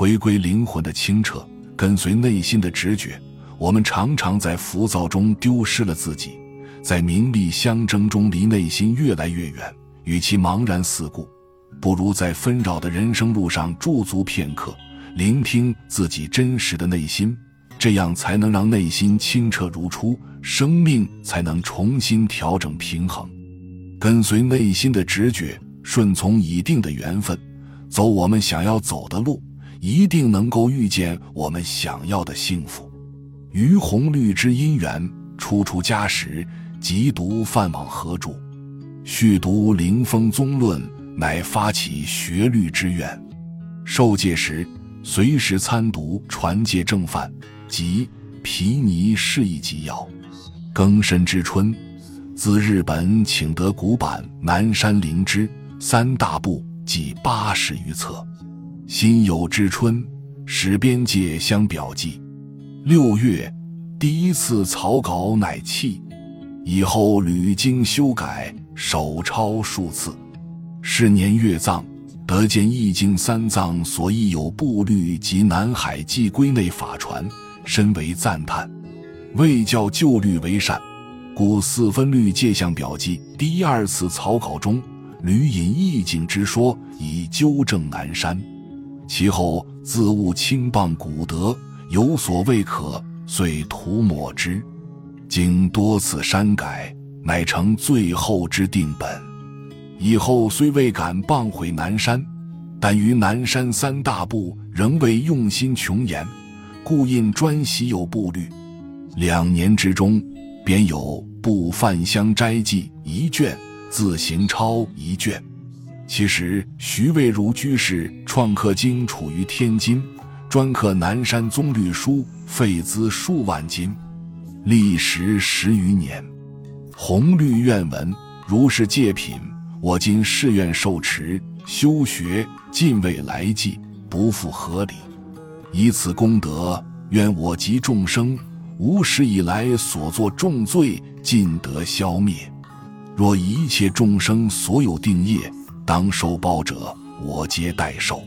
回归灵魂的清澈，跟随内心的直觉。我们常常在浮躁中丢失了自己，在名利相争中离内心越来越远。与其茫然四顾，不如在纷扰的人生路上驻足片刻，聆听自己真实的内心，这样才能让内心清澈如初，生命才能重新调整平衡。跟随内心的直觉，顺从已定的缘分，走我们想要走的路，一定能够遇见我们想要的幸福。于红绿之姻缘，初出家时即读范往何著，续读《灵峰宗论》，乃发起学律之愿。受戒时，随时参读传戒正范及毗尼释义纪要。庚申之春。自日本请得古版《南山灵芝》三大部计八十余册。辛酉之春，使边界相表记。六月，第一次草稿乃弃，以后屡经修改，手抄数次。是年月藏，得见《易经》三藏所译有部律及南海记归内法传，深为赞叹。未教旧律为善。故四分律界相表记第二次草稿中，屡引意境之说，以纠正南山。其后自悟轻磅古德，有所未可，遂涂抹之。经多次删改，乃成最后之定本。以后虽未敢谤毁南山，但于南山三大部仍未用心穷研，故印专习有部律。两年之中，便有。《部范香斋记》一卷，自行抄一卷。其实徐渭如居士创刻经处于天津，专刻南山宗律书，费资数万金，历时十余年。红绿愿文如是戒品，我今誓愿受持修学，尽未来际，不负合理。以此功德，愿我及众生。无始以来所作重罪尽得消灭。若一切众生所有定业当受报者，我皆代受。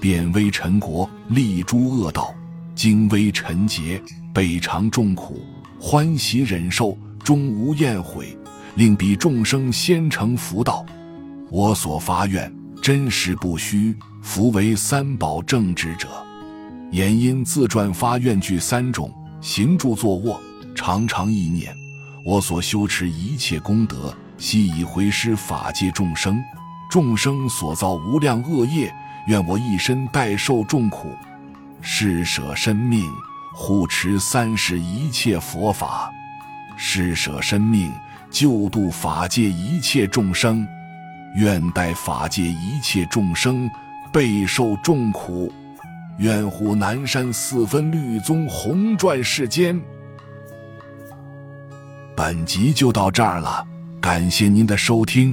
贬微尘国，立诸恶道，精微尘劫，备尝众苦，欢喜忍受，终无厌悔，令彼众生先成福道。我所发愿，真实不虚，福为三宝正之者。言因自传发愿具三种。行住坐卧，常常意念，我所修持一切功德，悉以回施法界众生。众生所造无量恶业，愿我一身代受众苦，施舍身命，护持三世一切佛法，施舍身命，救度法界一切众生，愿代法界一切众生备受众苦。愿护南山四分律宗红传世间。本集就到这儿了，感谢您的收听，